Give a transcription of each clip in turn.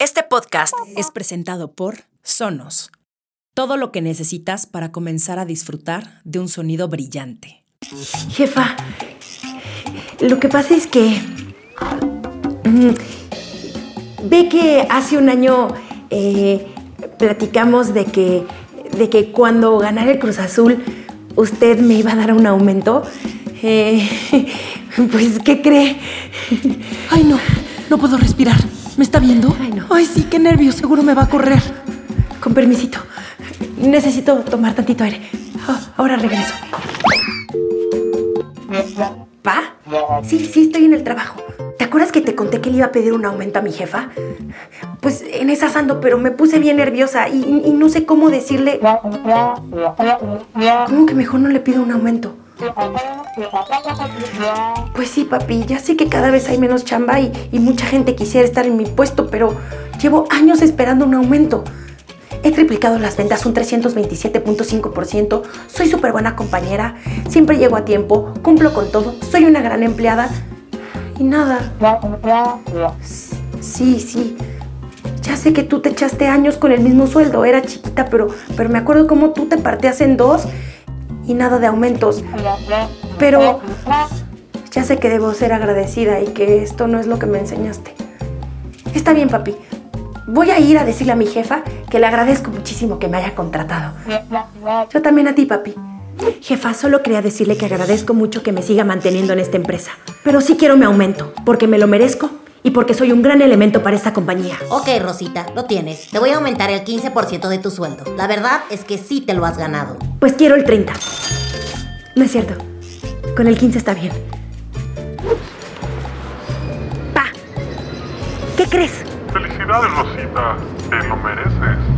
Este podcast es presentado por Sonos. Todo lo que necesitas para comenzar a disfrutar de un sonido brillante. Jefa, lo que pasa es que... mm, ve que hace un año eh, platicamos de que, de que cuando ganara el Cruz Azul usted me iba a dar un aumento. Eh, pues, ¿qué cree? Ay, no, no puedo respirar. ¿Me está viendo? Ay, no. Ay, sí, qué nervios, seguro me va a correr. Con permisito. Necesito tomar tantito aire. Ah, ahora regreso. ¿Pa? Sí, sí, estoy en el trabajo. ¿Te acuerdas que te conté que le iba a pedir un aumento a mi jefa? Pues en esas ando, pero me puse bien nerviosa y, y no sé cómo decirle. ¿Cómo que mejor no le pido un aumento? Pues sí, papi, ya sé que cada vez hay menos chamba y, y mucha gente quisiera estar en mi puesto, pero llevo años esperando un aumento. He triplicado las ventas un 327.5%, soy súper buena compañera, siempre llego a tiempo, cumplo con todo, soy una gran empleada y nada. Sí, sí. Ya sé que tú te echaste años con el mismo sueldo, era chiquita, pero, pero me acuerdo cómo tú te partías en dos y nada de aumentos. Pero ya sé que debo ser agradecida y que esto no es lo que me enseñaste. Está bien, papi. Voy a ir a decirle a mi jefa que le agradezco muchísimo que me haya contratado. Yo también a ti, papi. Jefa, solo quería decirle que agradezco mucho que me siga manteniendo en esta empresa. Pero sí quiero mi aumento, porque me lo merezco y porque soy un gran elemento para esta compañía. Ok, Rosita, lo tienes. Te voy a aumentar el 15% de tu sueldo. La verdad es que sí te lo has ganado. Pues quiero el 30. No es cierto. Con el 15 está bien. Pa, ¿qué crees? Felicidades, Rosita. Te lo mereces.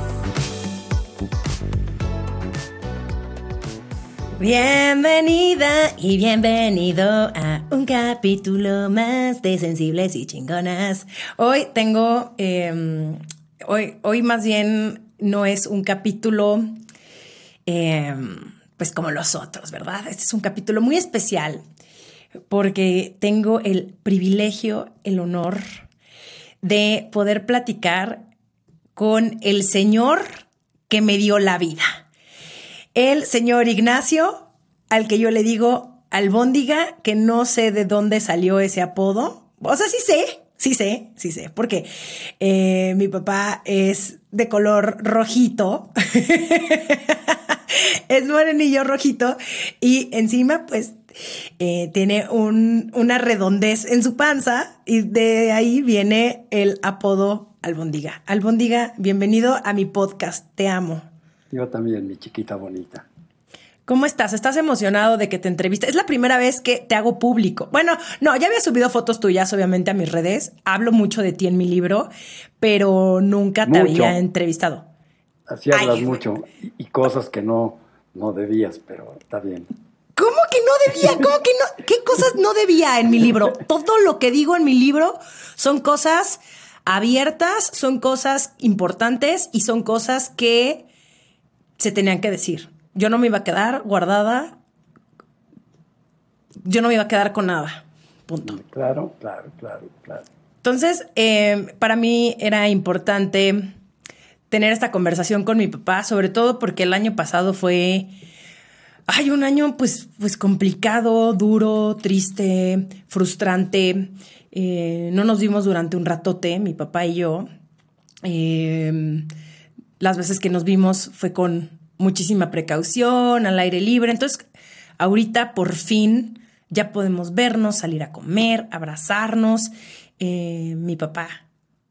Bienvenida y bienvenido a un capítulo más de Sensibles y Chingonas. Hoy tengo, eh, hoy, hoy más bien no es un capítulo, eh, pues como los otros, ¿verdad? Este es un capítulo muy especial porque tengo el privilegio, el honor de poder platicar con el Señor que me dio la vida. El señor Ignacio, al que yo le digo albóndiga, que no sé de dónde salió ese apodo. O sea, sí sé, sí sé, sí sé, porque eh, mi papá es de color rojito. es morenillo rojito y encima pues eh, tiene un- una redondez en su panza y de ahí viene el apodo albóndiga. Albóndiga, bienvenido a mi podcast, te amo. Yo también, mi chiquita bonita. ¿Cómo estás? ¿Estás emocionado de que te entreviste? Es la primera vez que te hago público. Bueno, no, ya había subido fotos tuyas, obviamente, a mis redes. Hablo mucho de ti en mi libro, pero nunca te Mucho. había entrevistado. Así hablas Ay, mucho y, y cosas que no, no debías, pero está bien. ¿Cómo que no debía? ¿Cómo que no? ¿Qué cosas no debía en mi libro? Todo lo que digo en mi libro son cosas abiertas, son cosas importantes y son cosas que se tenían que decir. Yo no me iba a quedar guardada. Yo no me iba a quedar con nada. Punto. Claro, claro, claro, claro. Entonces, eh, para mí era importante tener esta conversación con mi papá, sobre todo porque el año pasado fue, ay, un año pues, pues complicado, duro, triste, frustrante. Eh, no nos vimos durante un ratote, mi papá y yo. Eh, las veces que nos vimos fue con muchísima precaución, al aire libre. Entonces, ahorita por fin ya podemos vernos, salir a comer, abrazarnos. Eh, mi papá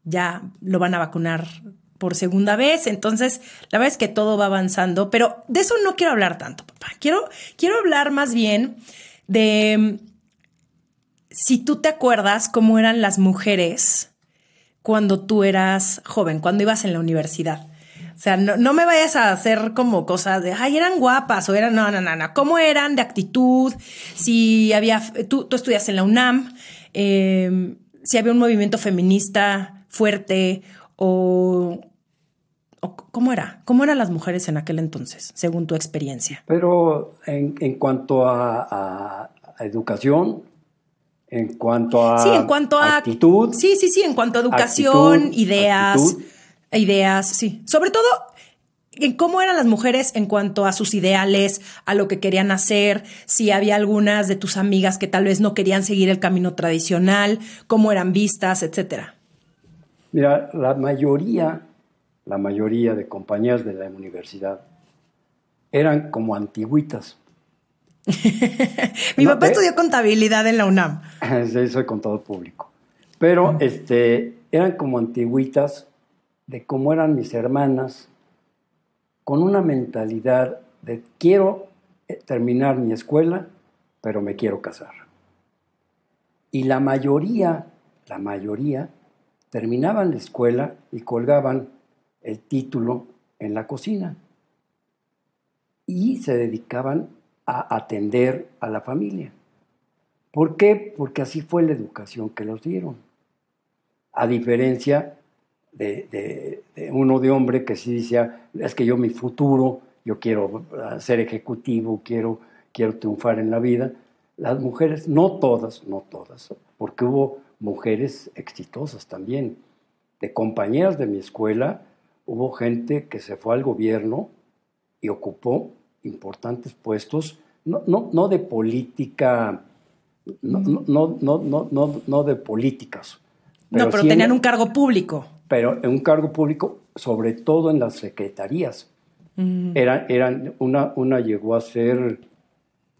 ya lo van a vacunar por segunda vez, entonces la verdad es que todo va avanzando, pero de eso no quiero hablar tanto, papá. Quiero, quiero hablar más bien de si tú te acuerdas cómo eran las mujeres cuando tú eras joven, cuando ibas en la universidad? O sea, no, no me vayas a hacer como cosas de, ay, eran guapas o eran, no, no, no, no. ¿Cómo eran de actitud? Si había, tú, tú estudias en la UNAM, eh, si había un movimiento feminista fuerte o, o ¿cómo era? ¿Cómo eran las mujeres en aquel entonces, según tu experiencia? Pero en, en cuanto a, a- a educación, en cuanto a, Sí, en cuanto a actitud, Sí, sí, sí, en cuanto a educación, Actitud, ideas, actitud. Ideas, sí. Sobre todo en cómo eran las mujeres en cuanto a sus ideales, a lo que querían hacer, si había algunas de tus amigas que tal vez no querían seguir el camino tradicional, cómo eran vistas, etcétera. Mira, la mayoría, la mayoría de compañeras de la universidad eran como antigüitas. Mi No, papá ¿eh? estudió contabilidad en la UNAM. Sí, soy contador público. Pero este, eran como antigüitas de cómo eran mis hermanas, con una mentalidad de quiero eh, terminar mi escuela, pero me quiero casar. Y la mayoría, la mayoría, terminaban la escuela y colgaban el título en la cocina. Y se dedicaban a atender a la familia. ¿Por qué? Porque así fue la educación que los dieron. A diferencia de, uno de hombre que sí decía, es que yo mi futuro, yo quiero ah, ser ejecutivo, quiero, quiero triunfar en la vida. Las mujeres, no todas, no todas, porque hubo mujeres exitosas también. De compañeras de mi escuela, hubo gente que se fue al gobierno y ocupó importantes puestos, no, no, no de política, no, no, no, no, no de políticas. No, pero sí en- tenían un cargo público. pero en un cargo público, sobre todo en las secretarías. Era- eran, una, una llegó a ser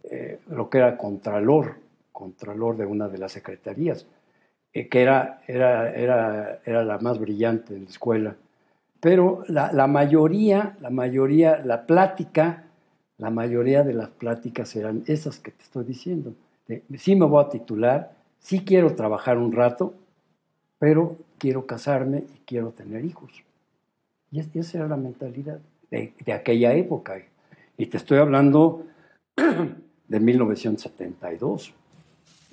eh, lo que era contralor, contralor de una de las secretarías, eh, que era, era, era, era la más brillante en la escuela. Pero la, la mayoría, la mayoría, la plática, la mayoría de las pláticas eran esas que te estoy diciendo. De, sí me voy a titular, sí quiero trabajar un rato, pero quiero casarme y quiero tener hijos. Y es- esa era la mentalidad de, de aquella época. Y te estoy hablando de 1972.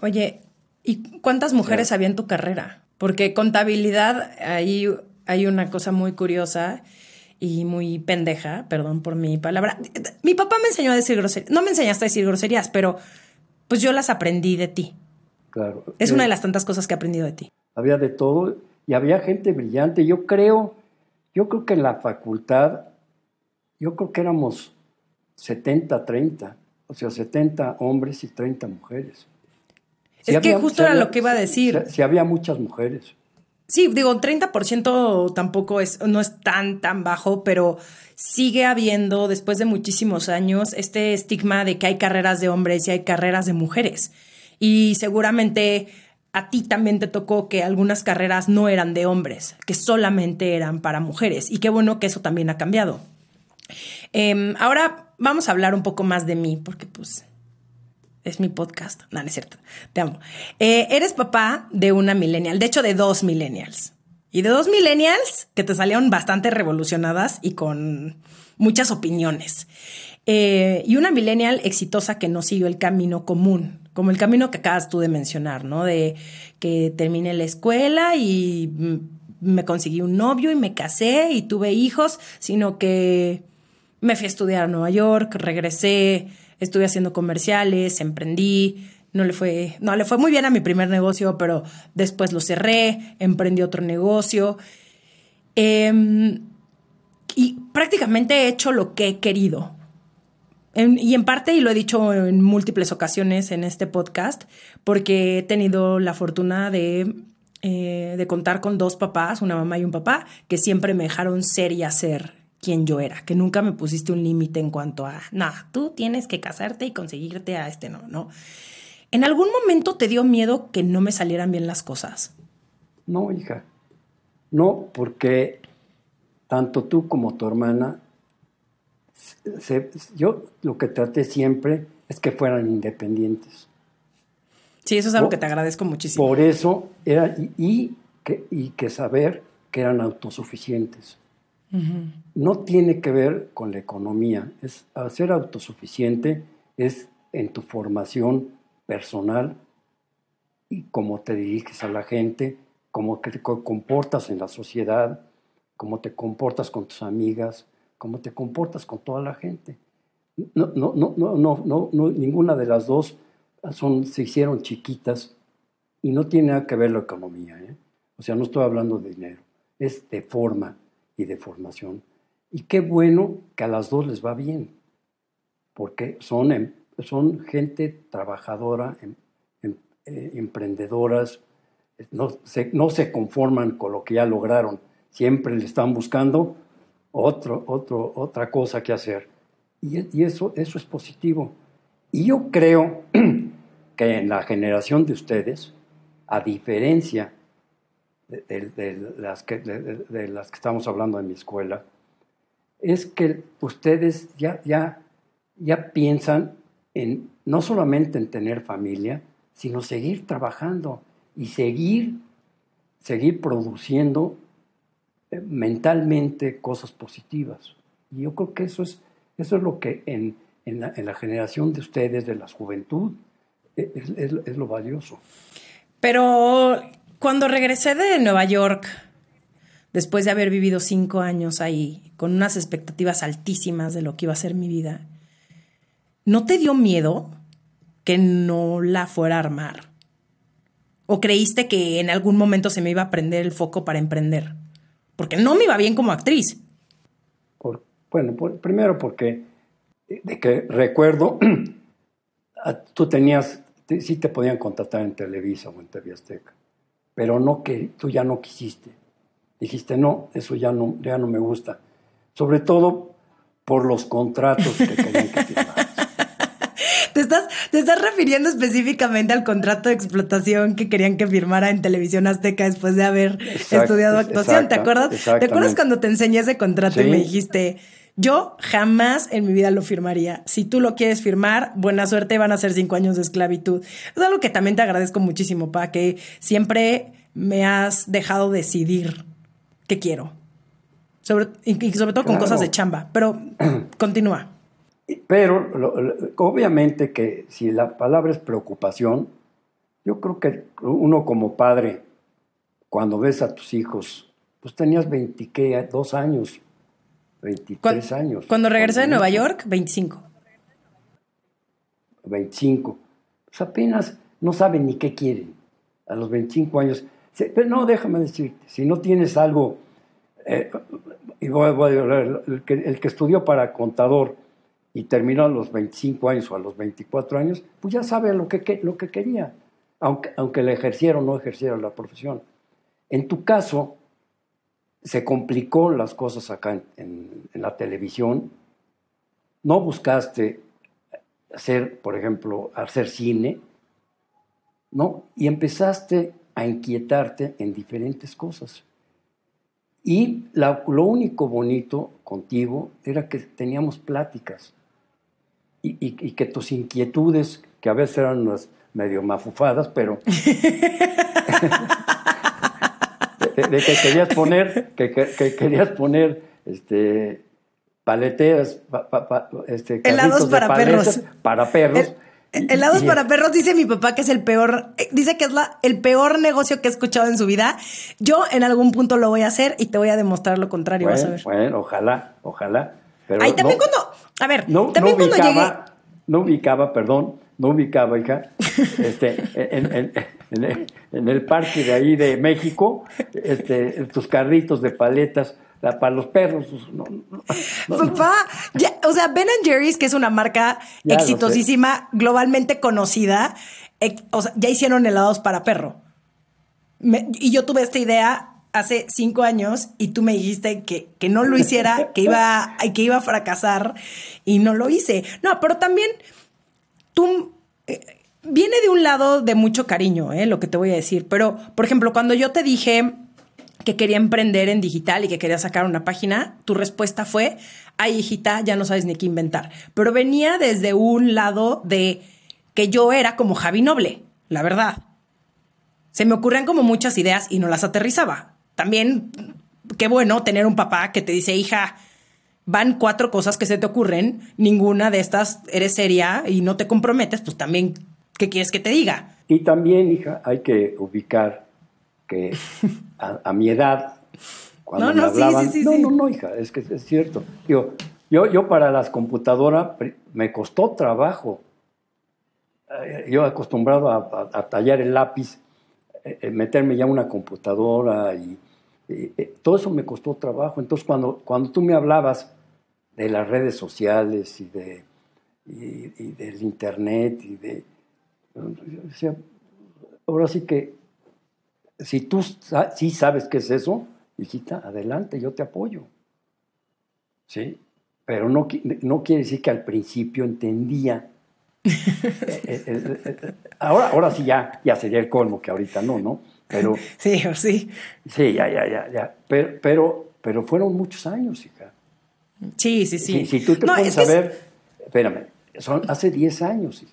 Oye, ¿y cuántas mujeres había en tu carrera? Porque contabilidad, ahí hay una cosa muy curiosa y muy pendeja, perdón por mi palabra. Mi papá me enseñó a decir groserías. No me enseñaste a decir groserías, pero pues yo las aprendí de ti. Claro. Es Eh, una de las tantas cosas que he aprendido de ti. Había de todo y había gente brillante. Yo creo, yo creo que en la facultad, yo creo que éramos 70-30, o sea, 70 hombres y 30 mujeres. Es que justo era había- lo que iba a decir. Sí había muchas mujeres. Sí, digo, 30% tampoco es, no es tan, tan bajo, pero sigue habiendo, después de muchísimos años, este estigma de que hay carreras de hombres y hay carreras de mujeres. Y seguramente a ti también te tocó que algunas carreras no eran de hombres, que solamente eran para mujeres. Y qué bueno que eso también ha cambiado. Em, ahora vamos a hablar un poco más de mí, porque pues es mi podcast. No es cierto. Te amo. Eh, eres papá de una millennial, de hecho de dos millennials. Y de dos millennials que te salieron bastante revolucionadas y con muchas opiniones. Eh, y una millennial exitosa que no siguió el camino común, como el camino que acabas tú de mencionar, ¿no? De que terminé la escuela y me conseguí un novio y me casé y tuve hijos, sino que me fui a estudiar a Nueva York, regresé, estuve haciendo comerciales, emprendí. No le fue, no le fue muy bien a mi primer negocio, pero después lo cerré, emprendí otro negocio. Em, y prácticamente he hecho lo que he querido. Y en parte, y lo he dicho en múltiples ocasiones en este podcast, porque he tenido la fortuna de, eh, de contar con dos papás, una mamá y un papá, que siempre me dejaron ser y hacer quien yo era, que nunca me pusiste un límite en cuanto a, no, tú tienes que casarte y conseguirte a este, no, no. ¿En algún momento te dio miedo que no me salieran bien las cosas? No, hija. No, porque tanto tú como tu hermana, se- yo lo que traté siempre es que fueran independientes. Sí, eso es algo Por- que te agradezco muchísimo. Por eso era, y, y que, y que saber que eran autosuficientes. No tiene que ver con la economía. Es, al ser autosuficiente es en tu formación personal y cómo te diriges a la gente, cómo te comportas en la sociedad, cómo te comportas con tus amigas, cómo te comportas con toda la gente. No, no, no, no, no, no, ninguna de las dos son, se hicieron chiquitas y no tiene nada que ver la economía. ¿eh? O sea, no estoy hablando de dinero, es de forma y de formación. Y qué bueno que a las dos les va bien, porque son, em, son gente trabajadora, em, em, eh, emprendedoras, no se, no se conforman con lo que ya lograron, siempre le están buscando otro, otro, otra cosa que hacer. Y, eso, eso es positivo. Y yo creo que en la generación de ustedes, a diferencia de, las, que, de, las que estamos hablando en mi escuela, es que ustedes ya, ya, ya piensan en no solamente en tener familia, sino seguir trabajando y seguir, seguir produciendo mentalmente cosas positivas. Y yo creo que eso es, eso es lo que en, en, la, en la, generación de ustedes, de la juventud, e, es, es lo valioso. Pero cuando regresé de Nueva York, después de haber vivido cinco años ahí, con unas expectativas altísimas de lo que iba a ser mi vida, ¿no te dio miedo que no la fuera a armar? ¿O creíste que en algún momento se me iba a prender el foco para emprender? Porque no me iba bien como actriz. Por, bueno, por, primero porque de que recuerdo, tú tenías, sí te podían contratar en Televisa o en TV Azteca pero no que tú ya no quisiste. Dijiste, no, eso ya no, ya no me gusta. Sobre todo por los contratos que. ¿Te estás, ¿Te estás refiriendo específicamente al contrato de explotación que querían que firmara en Televisión Azteca después de haber estudiado actuación? ¿Te acuerdas? ¿Te acuerdas cuando te enseñé ese contrato y me dijiste, yo jamás en mi vida lo firmaría. Si tú lo quieres firmar, buena suerte, van a ser cinco años de esclavitud. Es algo que también te agradezco muchísimo, Pa, que siempre me has dejado decidir qué quiero. Sobre, y sobre todo con cosas de chamba. Pero continúa. Pero obviamente que si la palabra es preocupación, yo creo que uno como padre, cuando ves a tus hijos, pues tenías 22 años 23 años. Cuando regresé de Nueva York, 25. 25. Pues apenas no saben ni qué quieren a los 25 años. Pero no, déjame decirte, si no tienes algo, eh, y voy, voy a hablar, el que, el que estudió para contador y terminó a los 25 años o a los 24 años, pues ya sabe lo que, lo que quería, aunque, aunque le ejerciera o no ejerciera la profesión. En tu caso, se complicó las cosas acá en, la televisión. No buscaste hacer, por ejemplo, hacer cine, ¿no? Y empezaste a inquietarte en diferentes cosas. Y lo único bonito contigo era que teníamos pláticas y, y, que tus inquietudes, que a veces eran unas medio mafufadas, pero de, que querías poner, que, que, querías poner este, paleteras, este, helados para perros. Para perros. helados para perros dice mi papá que es el peor, eh, dice que es la, el peor negocio que he escuchado en su vida. Yo en algún punto lo voy a hacer y te voy a demostrar lo contrario. Bueno, vas a ver. bueno ojalá, ojalá. Pero Ahí también cuando, a ver, también cuando llegué. No ubicaba, perdón, no ubicaba, hija, este, en, en, el parque de ahí de México, este, tus carritos de paletas para los perros. Pues, Papá, o sea, Ben Jerry's, que es una marca exitosísima, globalmente conocida, o sea, ya hicieron helados para perro. y yo tuve esta idea hace cinco años y tú me dijiste que, que no lo hiciera, que iba, que iba a fracasar y no lo hice. No, pero también tú... Eh, viene de un lado de mucho cariño, ¿eh? lo que te voy a decir. Pero, por ejemplo, cuando yo te dije que quería emprender en digital y que quería sacar una página, tu respuesta fue, ay, hijita, ya no sabes ni qué inventar. Pero venía desde un lado de que yo era como Javi Noble, la verdad. Se me ocurrían como muchas ideas y no las aterrizaba. También, qué bueno tener un papá que te dice, hija, van cuatro cosas que se te ocurren, ninguna de estas eres seria y no te comprometes, pues también, ¿qué quieres que te diga? Y también, hija, hay que ubicar que a, a mi edad, cuando No, no, hablaban, sí, sí, no, sí. no, no, hija, es que es cierto. Digo, yo, yo para las computadoras me costó trabajo. Eh, Yo acostumbrado a, a- a tallar el lápiz, eh, eh, meterme ya una computadora y, y, eh, todo eso me costó trabajo. Entonces, cuando, cuando tú me hablabas de las redes sociales y, de, y, y del internet y de... yo decía, ahora sí que si tú sa- sí sabes qué es eso, hijita, adelante, yo te apoyo. ¿Sí? Pero no, no quiere decir que al principio entendía. Eh, eh, eh, eh, ahora, ahora sí ya, ya sería el colmo, que ahorita no, ¿no? Pero Sí, o sí. sí, ya, ya, ya, ya. Pero, pero, pero fueron muchos años, hija. Sí, sí, sí. Si, si tú te No, pones es que a ver, espérame, son hace 10 años, hija.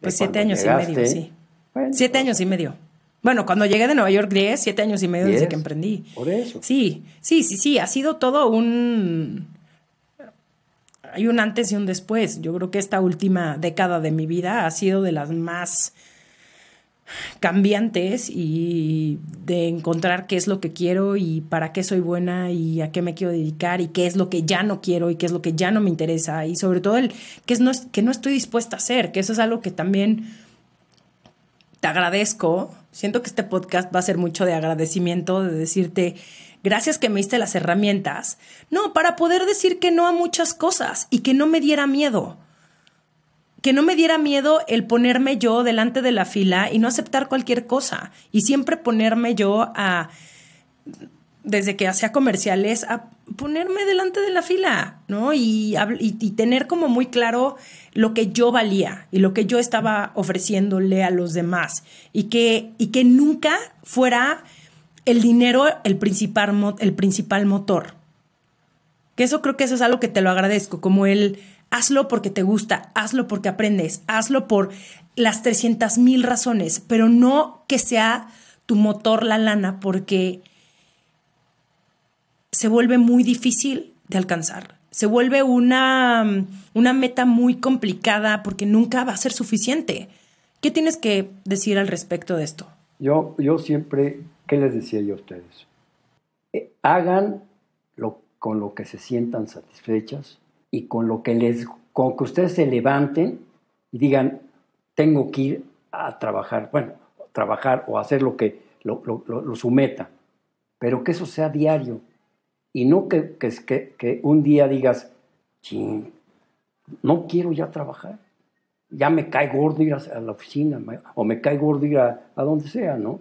Pues siete años y medio, sí. bueno, Siete años y medio. Bueno, cuando llegué de Nueva York, 10, siete años y medio desde que emprendí. Por eso. Sí, sí, sí, sí. Ha sido todo un. Hay un antes y un después. Yo creo que esta última década de mi vida ha sido de las más cambiantes y de encontrar qué es lo que quiero y para qué soy buena y a qué me quiero dedicar y qué es lo que ya no quiero y qué es lo que ya no me interesa y sobre todo el que, es no, que no estoy dispuesta a hacer, que eso es algo que también te agradezco. Siento que este podcast va a ser mucho de agradecimiento, de decirte gracias que me diste las herramientas. No, para poder decir que no a muchas cosas y que no me diera miedo. Que no me diera miedo el ponerme yo delante de la fila y no aceptar cualquier cosa. Y siempre ponerme yo a, desde que hacía comerciales, a ponerme delante de la fila, ¿no? Y, y, tener como muy claro lo que yo valía y lo que yo estaba ofreciéndole a los demás. Y que, y que nunca fuera el dinero el principal, el principal motor. Que eso creo que eso es algo que te lo agradezco, como el hazlo porque te gusta, hazlo porque aprendes, hazlo por las 300 mil razones, pero no que sea tu motor la lana porque se vuelve muy difícil de alcanzar. Se vuelve una, una meta muy complicada porque nunca va a ser suficiente. ¿Qué tienes que decir al respecto de esto? Yo, yo siempre, ¿qué les decía yo a ustedes? Eh, hagan lo, con lo que se sientan satisfechas y con lo que les, con que ustedes se levanten y digan, tengo que ir a trabajar, bueno, trabajar o hacer lo que, lo, lo, lo- lo- su meta, pero que eso sea diario y no que, que, que, un día digas, "Chin, no quiero ya trabajar ya me cae gordo ir a, la oficina o me cae gordo ir a, a donde sea, ¿no?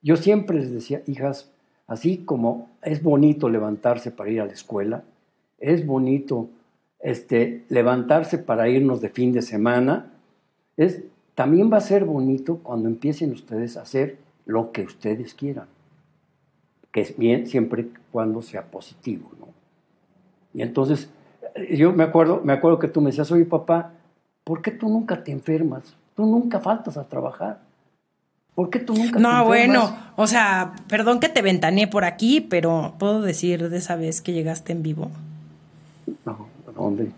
Yo siempre les decía, hijas, así como es bonito levantarse para ir a la escuela, es bonito este, levantarse para irnos de fin de semana, es, también va a ser bonito cuando empiecen ustedes a hacer lo que ustedes quieran, que es bien siempre cuando sea positivo, ¿no? Y entonces, eh, yo me acuerdo, me acuerdo que tú me decías, oye papá, ¿por qué tú nunca te enfermas? Tú nunca faltas a trabajar. ¿Por qué tú nunca te No, enfermas? bueno, o sea, perdón que te ventaneé por aquí, pero ¿puedo decir de esa vez que llegaste en vivo? No, ¿dónde?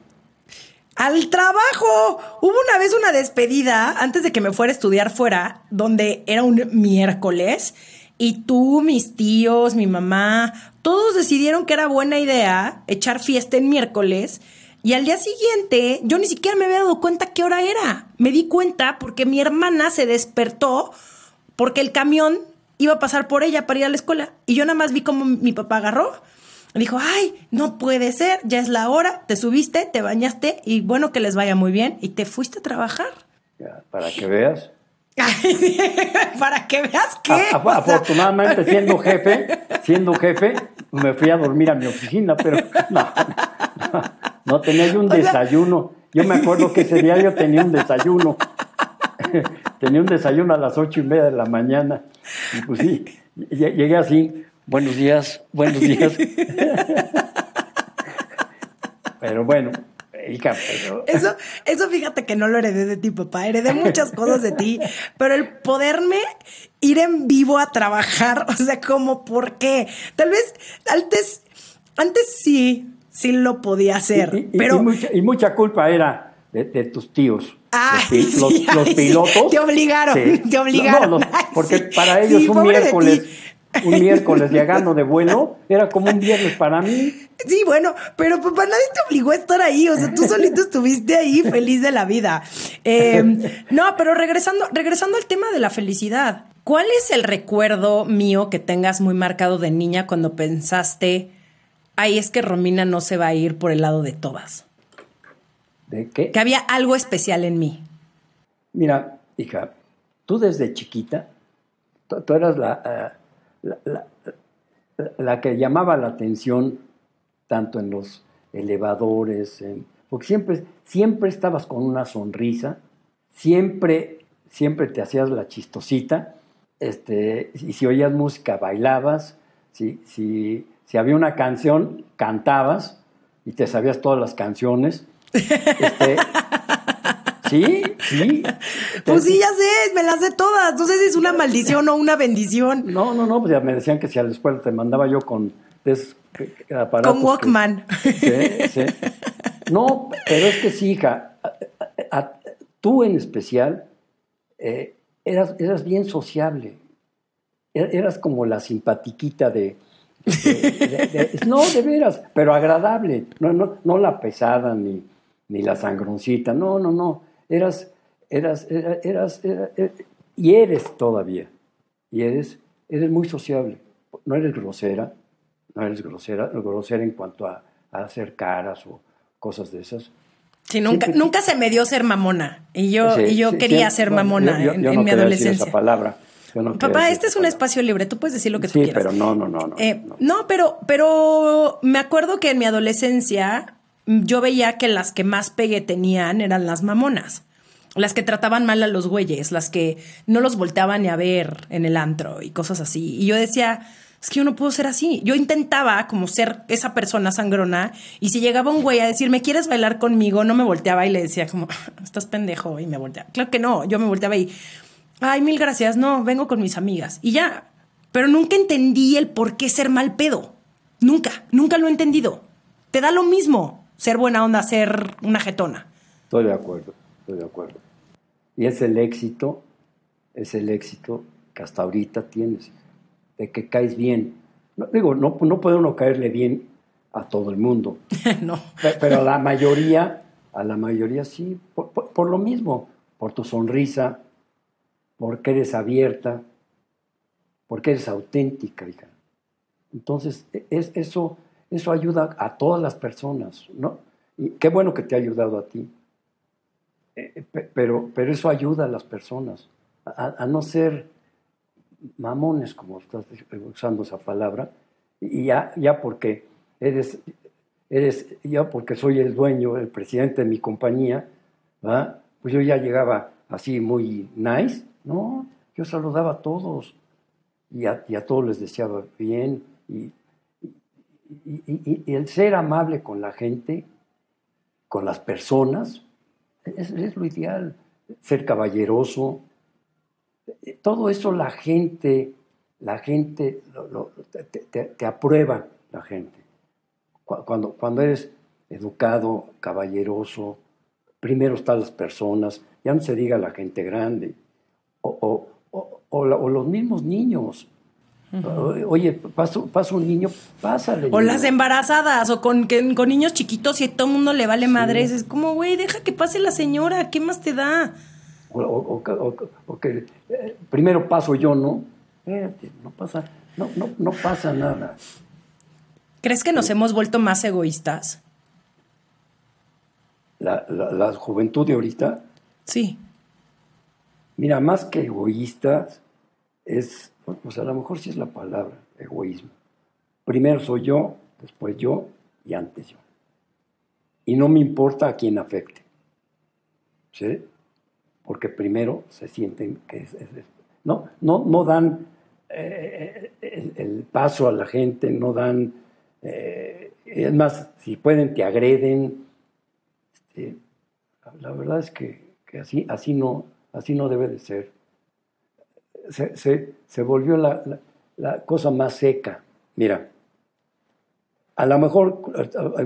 Al trabajo. Hubo una vez una despedida antes de que me fuera a estudiar fuera, donde era un miércoles y tú, mis tíos, mi mamá, todos decidieron que era buena idea echar fiesta en miércoles. Y al día siguiente, yo ni siquiera me había dado cuenta qué hora era. Me di cuenta porque mi hermana se despertó porque el camión iba a pasar por ella para ir a la escuela. Y yo nada más vi cómo mi papá agarró. Dijo, ay, no puede ser, ya es la hora, te subiste, te bañaste y bueno, que les vaya muy bien. Y te fuiste a trabajar. Ya, para que veas. Para que veas que... Afortunadamente, siendo jefe, siendo jefe, me fui a dormir a mi oficina, pero no, no, no tenía yo un O sea- desayuno. Yo me acuerdo que ese día yo tenía un desayuno. tenía un desayuno a las ocho y media de la mañana. Y pues sí, lle- llegué así. Buenos días, buenos días. Pero bueno, hija, pero... Eso, eso fíjate que no lo heredé de ti, papá. Heredé muchas cosas de ti, pero el poderme ir en vivo a trabajar, o sea, como, ¿por qué? Tal vez antes, antes sí, sí lo podía hacer, Y- y- pero... y mucha, y mucha culpa era de, de tus tíos. Ay, los, pi- los- sí, los ay, sí. pilotos. Te obligaron, te obligaron. No, los- porque para ellos un miércoles. Un miércoles llegando de vuelo era como un viernes para mí. Sí, bueno, pero papá, nadie te obligó a estar ahí. O sea, tú solito estuviste ahí feliz de la vida. Eh, no, pero regresando, regresando al tema de la felicidad. ¿Cuál es el recuerdo mío que tengas muy marcado de niña cuando pensaste, ay, es que Romina no se va a ir por el lado de todas? ¿De qué? Que había algo especial en mí. Mira, hija, tú desde chiquita, tú, tú eras la, eh, la, la- la- que llamaba la atención tanto en los elevadores, porque siempre, siempre estabas con una sonrisa, siempre, siempre te hacías la chistosita, este, y si oías música bailabas, si, si, si había una canción cantabas y te sabías todas las canciones. Este, sí, sí. Pues sí, ya sé, me las sé todas. No sé si es una maldición o una bendición. No, no, no, pues ya me decían que si a la escuela te mandaba yo con des- aparatos Con que- Walkman. Sí, sí. No, pero es que sí, hija, a- a- tú en especial eh, eras, eras bien sociable. Er- Eras como la simpatiquita de, de- de- de- no, de veras, pero agradable. No, no, no la pesada ni, ni la sangroncita. No, no, no. Eras, eras, era- eras, era- era- y eres todavía. Y eres, eres muy sociable. No eres grosera, no eres grosera, grosera en cuanto a, a hacer caras o cosas de esas. Sí, nunca, Siempre- nunca se me dio ser mamona. Y yo, Sí, y yo sí, quería sí, ser mamona yo- yo- en, yo en no mi quería decir adolescencia. esa palabra. No Papá, este es un palabra. espacio libre, tú puedes decir lo que tú Sí, quieras. pero no, no, no, no. Eh, no. no, pero, pero me acuerdo que en mi adolescencia yo veía que las que más pegue tenían eran las mamonas. Las que trataban mal a los güeyes, las que no los volteaban ni a ver en el antro y cosas así. Y yo decía, es que yo no puedo ser así. Yo intentaba como ser esa persona sangrona y si llegaba un güey a decirme, ¿quieres bailar conmigo? No me volteaba y le decía como, estás pendejo y me volteaba. Claro que no, yo me volteaba y, ay, mil gracias, no, vengo con mis amigas. Y ya, pero nunca entendí el por qué ser mal pedo. Nunca, nunca lo he entendido. Te da lo mismo ser buena onda, ser una jetona. Estoy de acuerdo, estoy de acuerdo. Y es el éxito, es el éxito que hasta ahorita tienes, de que caes bien. No, digo, no, no puede uno caerle bien a todo el mundo, no. pe- pero a la mayoría, a la mayoría sí, por, por- por lo mismo, por tu sonrisa, porque eres abierta, porque eres auténtica, hija. Entonces, e- es, eso, eso ayuda a todas las personas, ¿no? Y qué bueno que te ha ayudado a ti. Eh, pe- pero, pero eso ayuda a las personas a, a no ser mamones, como estás usando esa palabra, y ya, ya porque eres, eres, ya porque soy el dueño, el presidente de mi compañía, ¿verdad? pues yo ya llegaba así muy nice, ¿no? Yo saludaba a todos y a, y a todos les deseaba bien y, y- el ser amable con la gente, con las personas, es, lo ideal. Ser caballeroso. Todo eso la gente, la gente, lo- lo- te, aprueba la gente. Cu- Cuando, cuando eres educado, caballeroso, primero están las personas, ya no se diga la gente grande, o, o los mismos niños. Oye, pasa, un niño, pásale. O niño. las embarazadas, o con, que- con niños chiquitos y a todo el mundo le vale madres. Es como, güey, deja que pase la señora, ¿qué más te da? O, o- o- o- o que eh, primero paso yo, ¿no? Espérate, no pasa, no, no, no pasa nada. ¿Crees que nos hemos vuelto más egoístas? La, la- la juventud de ahorita, Sí. mira, más que egoístas, es, pues a lo mejor sí es la palabra, egoísmo. Primero soy yo, después yo y antes yo. Y no me importa a quién afecte. ¿Sí? Porque primero se sienten que es, no, no, no dan eh, el, el paso a la gente, no dan, eh, es más, si pueden te agreden, este, la verdad es que, que así, así, no, así no debe de ser. Se, se- se volvió la, la- la cosa más seca. Mira, a lo mejor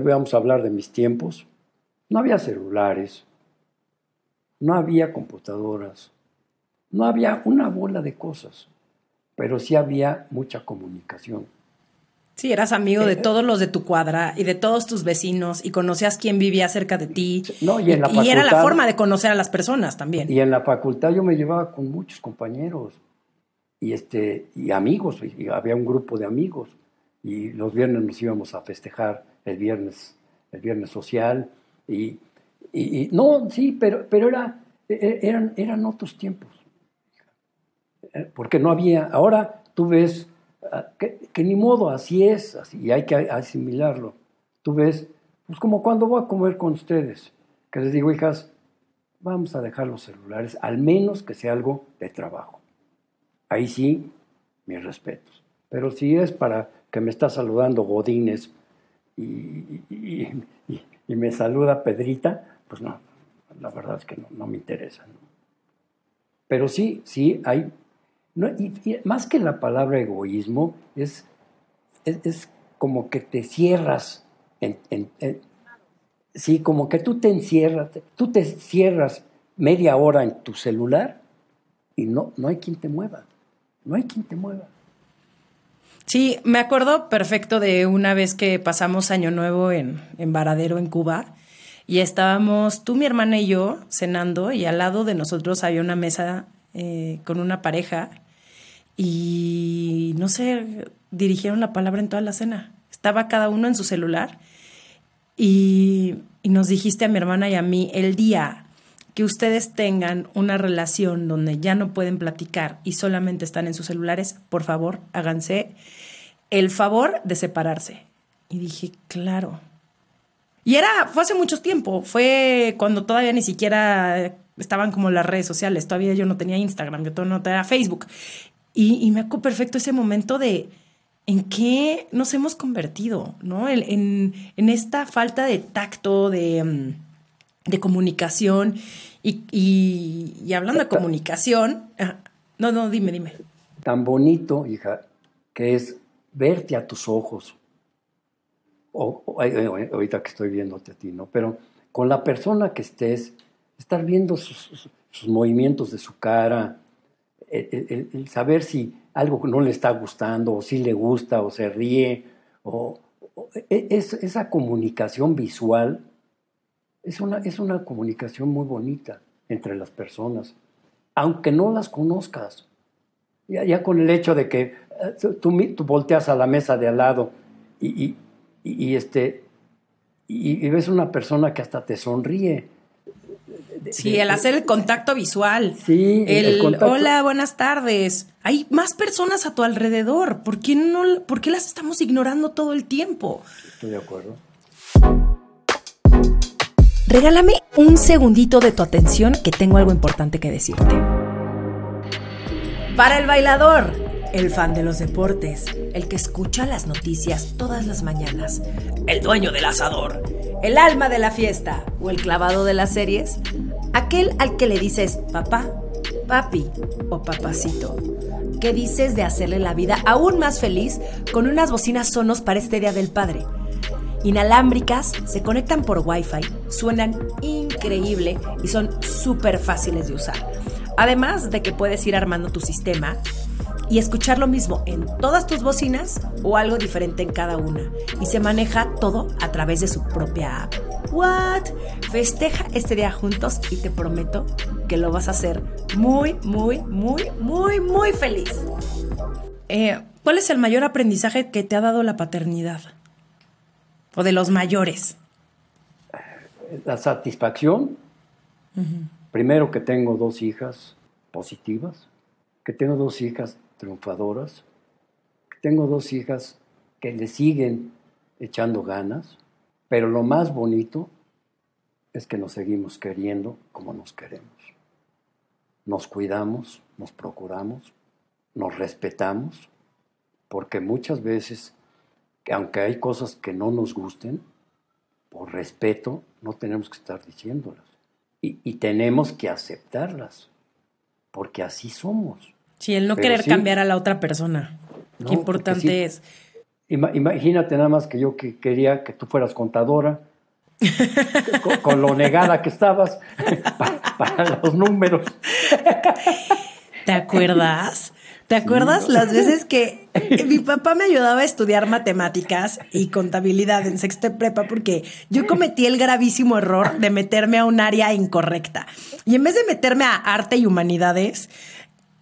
vamos a hablar de mis tiempos. No había celulares, no había computadoras, no había una bola de cosas, pero sí había mucha comunicación. Sí, eras amigo de todos los de tu cuadra y de todos tus vecinos y conocías quién vivía cerca de ti. No, y en la era la forma de conocer a las personas también. Y en la facultad yo me llevaba con muchos compañeros y, este, y amigos, y había un grupo de amigos. Y los viernes nos íbamos a festejar el viernes, el viernes social. Y, y- no, sí, pero, pero era, e- eran, eran otros tiempos. Eh, Porque no había, ahora tú ves ah, que, que ni modo, así es, así, y hay que asimilarlo. Tú ves, pues como cuando voy a comer con ustedes, que les digo, hijas, vamos a dejar los celulares, al menos que sea algo de trabajo. Ahí sí, mis respetos. Pero si es para que me está saludando Godínez y, me saluda Pedrita, pues no, la verdad es que no, me interesa. Pero sí, sí hay, más que la palabra egoísmo, es, es, como que te cierras Sí, como que tú te encierras, tú te cierras media hora en tu celular y no, no hay quien te mueva. No hay quien te mueva. Sí, me acuerdo perfecto de una vez que pasamos Año Nuevo en, en Varadero, en Cuba, y estábamos tú, mi hermana y yo cenando, y al lado de nosotros había una mesa eh, con una pareja, y no sé, dirigieron la palabra en toda la cena. Estaba cada uno en su celular, y, y nos dijiste a mi hermana y a mí el día que ustedes tengan una relación donde ya no pueden platicar y solamente están en sus celulares, por favor, háganse el favor de separarse. Y dije, claro. Y era, fue hace mucho tiempo, fue cuando todavía ni siquiera estaban como las redes sociales, todavía yo no tenía Instagram, yo todavía no tenía Facebook. Y, me acuerdo perfecto ese momento de en qué nos hemos convertido, ¿no? En, en- en esta falta de tacto, de, mm, de comunicación. Y, y- y hablando de comunicación, ah, no, no, dime, dime. Tan bonito, hija, que es verte a tus ojos. O, o- ahorita que estoy viéndote a ti, ¿no? Pero con la persona que estés, estar viendo sus, movimientos de su cara, el, el- el saber si algo no le está gustando, o si le gusta, o se ríe, o, o- e- es- esa comunicación visual es una, es una comunicación muy bonita entre las personas, aunque no las conozcas. Ya, ya con el hecho de que eh, tú- tú, volteas a la mesa de al lado y, y- este, y, y ves una persona que hasta te sonríe. Sí, el hacer el contacto visual. Sí, el, el contacto. hola, buenas tardes. Hay más personas a tu alrededor. ¿Por qué no por qué las estamos ignorando todo el tiempo? Estoy de acuerdo. Regálame un segundito de tu atención que tengo algo importante que decirte. Para el bailador, el fan de los deportes, el que escucha las noticias todas las mañanas, el dueño del asador, el alma de la fiesta o el clavado de las series, aquel al que le dices papá, papi o papacito. ¿Qué dices de hacerle la vida aún más feliz con unas bocinas sonos para este Día del Padre? Inalámbricas, se conectan por Wi-Fi, suenan increíble y son súper fáciles de usar. Además de que puedes ir armando tu sistema y escuchar lo mismo en todas tus bocinas o algo diferente en cada una. Y se maneja todo a través de su propia app. ¿What? Festeja este día juntos y te prometo que lo vas a hacer muy, muy, muy, muy, muy feliz. Eh, ¿Cuál es el mayor aprendizaje que te ha dado la paternidad? O de los mayores. La satisfacción, primero que tengo dos hijas positivas, que tengo dos hijas triunfadoras, que tengo dos hijas que le siguen echando ganas, pero lo más bonito es que nos seguimos queriendo como nos queremos. Nos cuidamos, nos procuramos, nos respetamos, porque muchas veces, aunque hay cosas que no nos gusten, por respeto, no tenemos que estar diciéndolas. Y, y tenemos que aceptarlas, porque así somos. Sí, el no Pero querer sí. cambiar a la otra persona. No, Qué importante sí. es. Ima- imagínate nada más que yo que quería que tú fueras contadora, con, con lo negada que estabas pa- para, los números. ¿Te acuerdas? ¿Te acuerdas las veces que mi papá me ayudaba a estudiar matemáticas y contabilidad en sexto de prepa porque yo cometí el gravísimo error de meterme a un área incorrecta? Y en vez de meterme a arte y humanidades,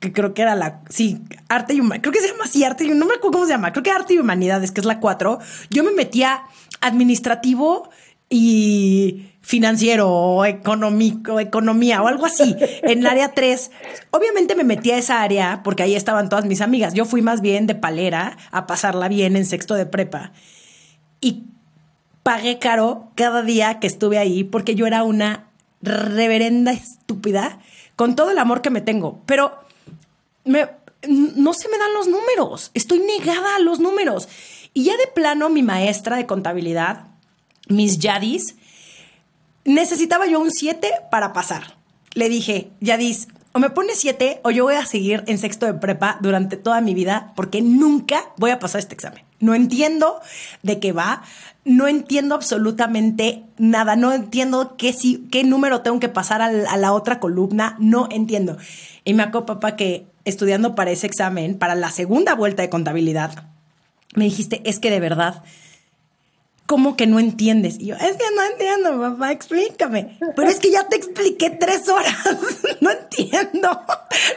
que creo que era la, sí, arte y humanidades, creo que se llama así, arte y, no me acuerdo cómo se llama, creo que arte y humanidades, que es la 4, yo me metía administrativo y financiero o económico, economía o algo así en el área 3. Obviamente me metí a esa área porque ahí estaban todas mis amigas. Yo fui más bien de palera a pasarla bien en sexto de prepa. Y pagué caro cada día que estuve ahí porque yo era una reverenda estúpida con todo el amor que me tengo. Pero me- no se me dan los números. Estoy negada a los números. Y ya de plano, mi maestra de contabilidad, Miss Yadis, necesitaba yo un 7 para pasar. Le dije, Yadis, o me pones 7 o yo voy a seguir en sexto de prepa durante toda mi vida porque nunca voy a pasar este examen. No entiendo de qué va, no entiendo absolutamente nada, no entiendo qué, qué número tengo que pasar al- a la otra columna, no entiendo. Y me acuerdo, papá, que estudiando para ese examen, para la segunda vuelta de contabilidad, me dijiste, es que de verdad, ¿cómo que no entiendes? Y yo, es que no entiendo, papá, explícame. Pero es que ya te expliqué tres horas. No entiendo.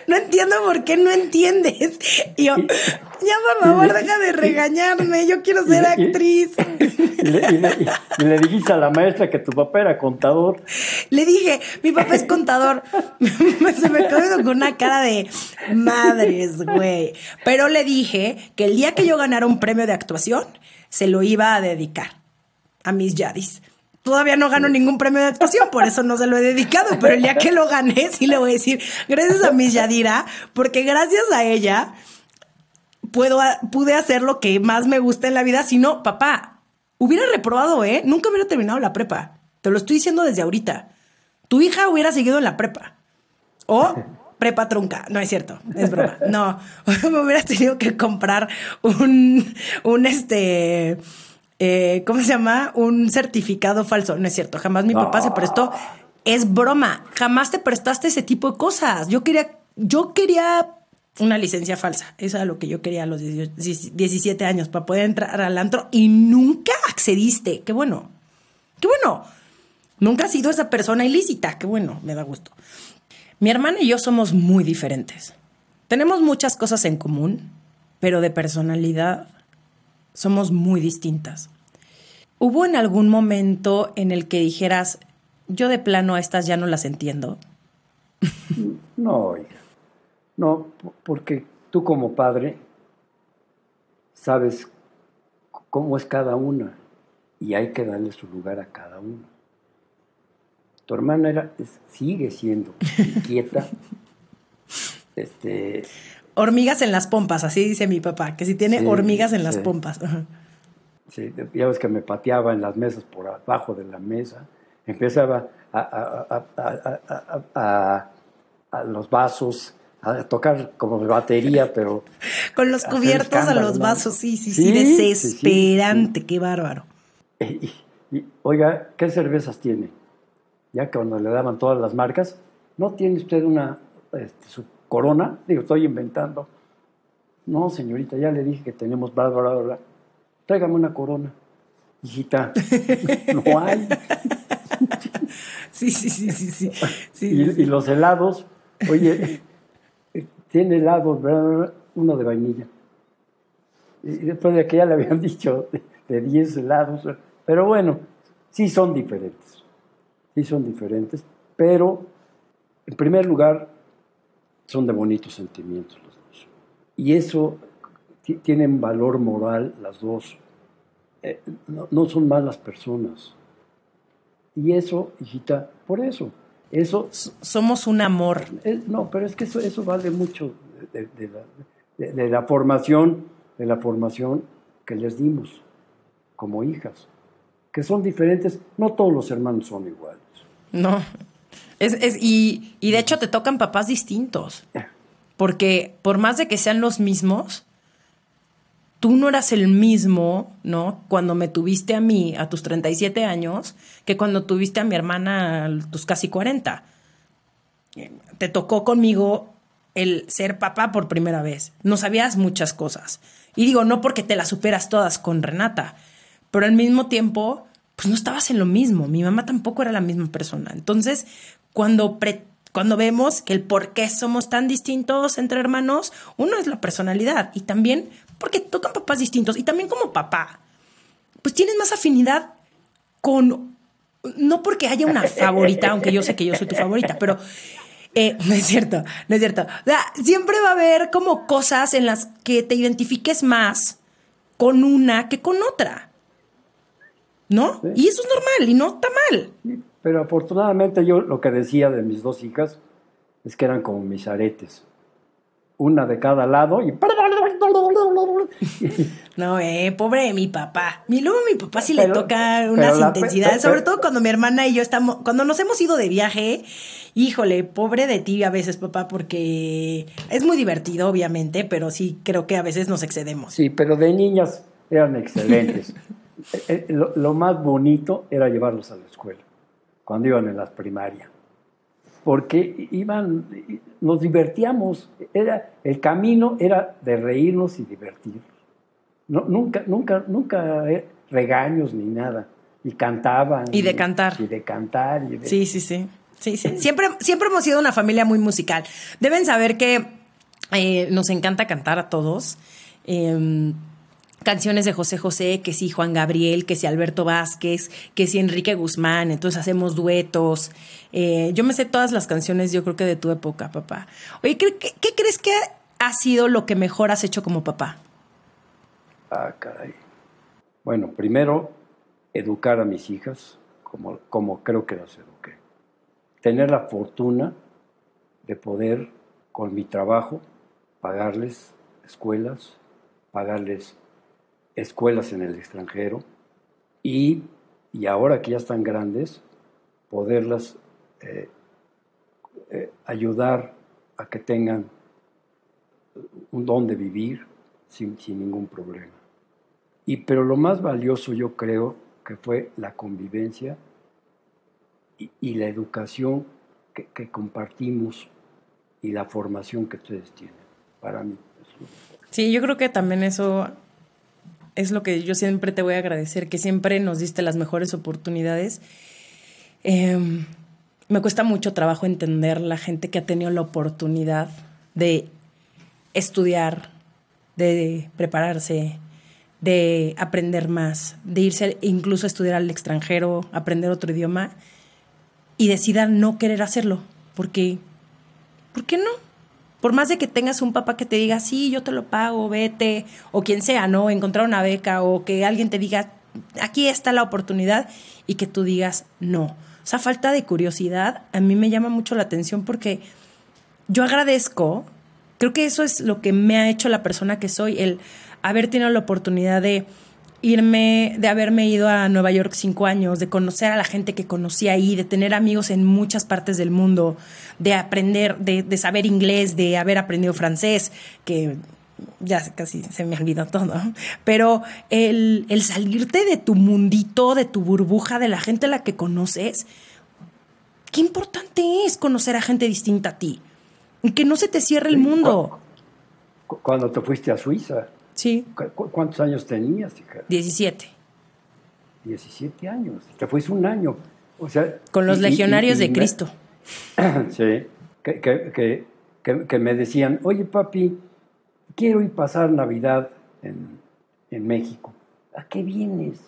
No entiendo por qué no entiendes. Y yo, ya por favor, deja de regañarme. Yo quiero ser actriz. Y le, y le- y le dijiste a la maestra que tu papá era contador. Le dije, mi papá es contador. Se me quedó con una cara de madres, güey. Pero le dije que el día que yo ganara un premio de actuación, se lo iba a dedicar a mis Yadis. Todavía no gano ningún premio de actuación, por eso no se lo he dedicado, pero el día que lo gané, sí le voy a decir, gracias a Miss Yadira, porque gracias a ella puedo, pude hacer lo que más me gusta en la vida. Si no, papá, hubiera reprobado, ¿eh? Nunca hubiera terminado la prepa. Te lo estoy diciendo desde ahorita. Tu hija hubiera seguido en la prepa. O prepa trunca. No es cierto, es broma. No, me hubieras tenido que comprar un, un este, eh, ¿cómo se llama? Un certificado falso. No es cierto, jamás mi papá se prestó. Es broma, jamás te prestaste ese tipo de cosas. Yo quería, yo quería una licencia falsa. Eso era lo que yo quería a los 18 17 años para poder entrar al antro y nunca accediste. Qué bueno. Qué bueno. Nunca has sido esa persona ilícita. Qué bueno, me da gusto. Mi hermana y yo somos muy diferentes. Tenemos muchas cosas en común, pero de personalidad somos muy distintas. ¿Hubo en algún momento en el que dijeras, yo de plano a estas ya no las entiendo? No, hija. No, porque tú como padre sabes cómo es cada una y hay que darle su lugar a cada una. Tu hermana era, sigue siendo inquieta, este, Hormigas en las pompas, así dice mi papá, que si tiene Sí, hormigas en las pompas. Ajá. Sí, ya ves que me pateaba en las mesas por abajo de la mesa. Empezaba a, a- a- a- los vasos, a tocar como batería, pero... Con los cubiertos a los vasos, sí, sí, Sí, sí, sí, sí, desesperante, qué bárbaro. Y- y, oiga, ¿qué cervezas tiene? Ya que cuando le daban todas las marcas, ¿no tiene usted una, este, su corona? Digo, estoy inventando. No, señorita, ya le dije que tenemos bla, bla, bla, bla. Tráigame una corona. Hijita, no hay. Sí, sí, sí, sí, sí. sí, Y, sí, sí. y los helados, oye, tiene helados, ¿verdad? uno de vainilla. Y después de que ya le habían dicho de, de 10 helados, pero bueno, sí son diferentes, sí son diferentes, pero en primer lugar son de bonitos sentimientos los dos. Y eso ti- tienen valor moral las dos. Eh, no, no son malas personas. Y eso, hijita, por eso, eso S- Somos un amor. es- no, pero es que eso, eso vale mucho de, de la, de- de la formación, de la formación que les dimos como hijas. que son diferentes. No todos los hermanos son iguales. No. Es, es- y, y de hecho te tocan papás distintos. Porque por más de que sean los mismos, tú no eras el mismo, ¿no? Cuando me tuviste a mí a tus 37 años, que cuando tuviste a mi hermana a tus casi 40. Te tocó conmigo el ser papá por primera vez. No sabías muchas cosas. Y digo, no porque te las superas todas con Renata, pero al mismo tiempo, pues no estabas en lo mismo. Mi mamá tampoco era la misma persona. Entonces, cuando, pre- cuando vemos que el por qué somos tan distintos entre hermanos, uno es la personalidad y también porque tocan papás distintos y también como papá, pues tienes más afinidad con no porque haya una favorita, aunque yo sé que yo soy tu favorita, pero eh, no es cierto, no es cierto. O sea, siempre va a haber como cosas en las que te identifiques más con una que con otra. ¿No? Y eso es normal y no está mal. Pero afortunadamente yo lo que decía de mis dos hijas es que eran como mis aretes. Una de cada lado y... No, eh, pobre de mi papá. Y luego mi papá sí le toca unas intensidades, sobre todo cuando mi hermana y yo estamos, cuando nos hemos ido de viaje, híjole, pobre de ti a veces, papá, porque es muy divertido, obviamente, pero sí creo que a veces nos excedemos. Sí, pero de niñas eran excelentes. Eh, eh, lo, lo más bonito era llevarlos a la escuela, cuando iban en las primarias. Porque iban, nos divertíamos. Era, el camino era de reírnos y divertirnos. No, nunca, nunca, nunca regaños ni nada. Y cantaban. Y de cantar. Y de cantar. y de- Sí, sí, sí. Sí, sí. Siempre, siempre hemos sido una familia muy musical. Deben saber que eh, nos encanta cantar a todos. Eh, canciones de José José, que sí Juan Gabriel, que sí Alberto Vázquez, que sí Enrique Guzmán, entonces hacemos duetos. Eh, yo me sé todas las canciones, yo creo que de tu época, papá. Oye, ¿qué, crees que ha sido lo que mejor has hecho como papá? Ah, caray. Bueno, primero, educar a mis hijas como, como creo que las eduqué. Tener la fortuna de poder, con mi trabajo, pagarles escuelas, pagarles escuelas en el extranjero y, y ahora que ya están grandes, poderlas eh, eh, ayudar a que tengan un don de vivir sin, sin ningún problema. Y, pero lo más valioso yo creo que fue la convivencia y, y la educación que, que compartimos y la formación que ustedes tienen. Para mí. Sí, yo creo que también eso es lo que yo siempre te voy a agradecer, que siempre nos diste las mejores oportunidades. Eh, me cuesta mucho trabajo entender la gente que ha tenido la oportunidad de estudiar, de prepararse, de aprender más, de irse incluso a estudiar al extranjero, aprender otro idioma y decida no querer hacerlo, porque ¿por qué no? Por más de que tengas un papá que te diga, sí, yo te lo pago, vete, o quien sea, ¿no? Encontrar una beca, o que alguien te diga, aquí está la oportunidad, y que tú digas, no. O sea, falta de curiosidad a mí me llama mucho la atención porque yo agradezco, creo que eso es lo que me ha hecho la persona que soy, el haber tenido la oportunidad de irme, de haberme ido a Nueva York cinco años, de conocer a la gente que conocí ahí, de tener amigos en muchas partes del mundo, de aprender, de, de saber inglés, de haber aprendido francés, que ya casi se me olvidó todo, pero el, el salirte de tu mundito, de tu burbuja, de la gente a la que conoces, qué importante es conocer a gente distinta a ti. Y que no se te cierre el mundo. Cu- Cuando te fuiste a Suiza, Sí, ¿cu- cu- ¿cuántos años tenías, hija? 17. 17 años. Te fuiste un año. O sea, Con los y- legionarios y- y de me- Cristo. Sí, que, que- que- me decían, oye papi, quiero ir pasar Navidad en, en México. ¿A qué vienes?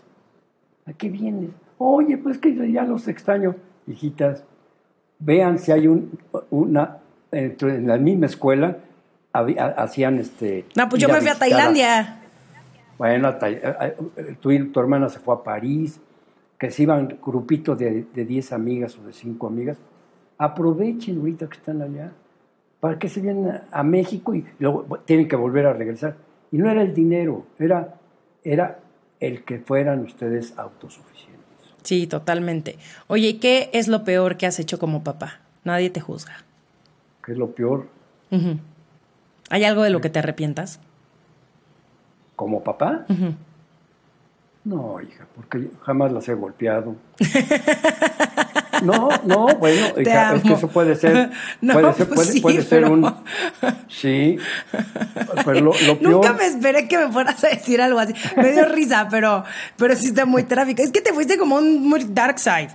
¿A qué vienes? Oye, pues que yo ya los extraño. Hijitas, vean si hay un, una, en la misma escuela, hacían este... No, pues yo me fui a Tailandia. bueno, a a- tu, tu hermana se fue a París, que se iban grupitos de, de 10 amigas o de 5 amigas. Aprovechen ahorita que están allá. ¿Para que se vienen a, a México y luego tienen que volver a regresar? Y no era el dinero, era, era el que fueran ustedes autosuficientes. Sí, totalmente. Oye, ¿y qué es lo peor que has hecho como papá? Nadie te juzga. ¿Qué es lo peor? Ujú. ¿Hay algo de lo que te arrepientas? ¿Como papá? No, hija, porque jamás las he golpeado. No, no, bueno, hija, es que eso puede ser, No, puede ser, puede, sí, puede ser pero- un, sí, pero lo, lo peor, Nunca me esperé que me fueras a decir algo así. Me dio risa, pero, pero sí está muy tráfico. Es que te fuiste como un muy dark side.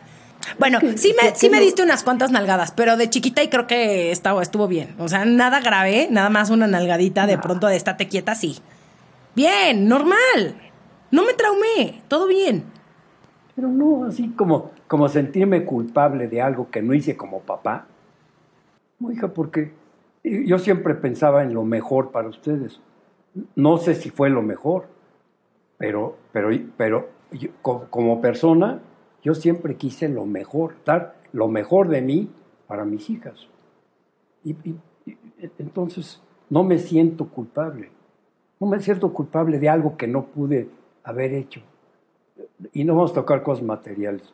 Bueno, sí me, sí me diste unas cuantas nalgadas, pero de chiquita y creo que estaba, estuvo bien. O sea, nada grave, nada más una nalgadita de pronto de estate quieta, sí. Bien, normal. No me traumé, todo bien. pero no, así como, como sentirme culpable de algo que no hice como papá. No, hija, porque yo siempre pensaba en lo mejor para ustedes. No sé si fue lo mejor, pero, pero, pero yo, como persona, yo siempre quise lo mejor, dar lo mejor de mí para mis hijas. Y, y- y- entonces no me siento culpable. No me siento culpable de algo que no pude haber hecho. Y no vamos a tocar cosas materiales,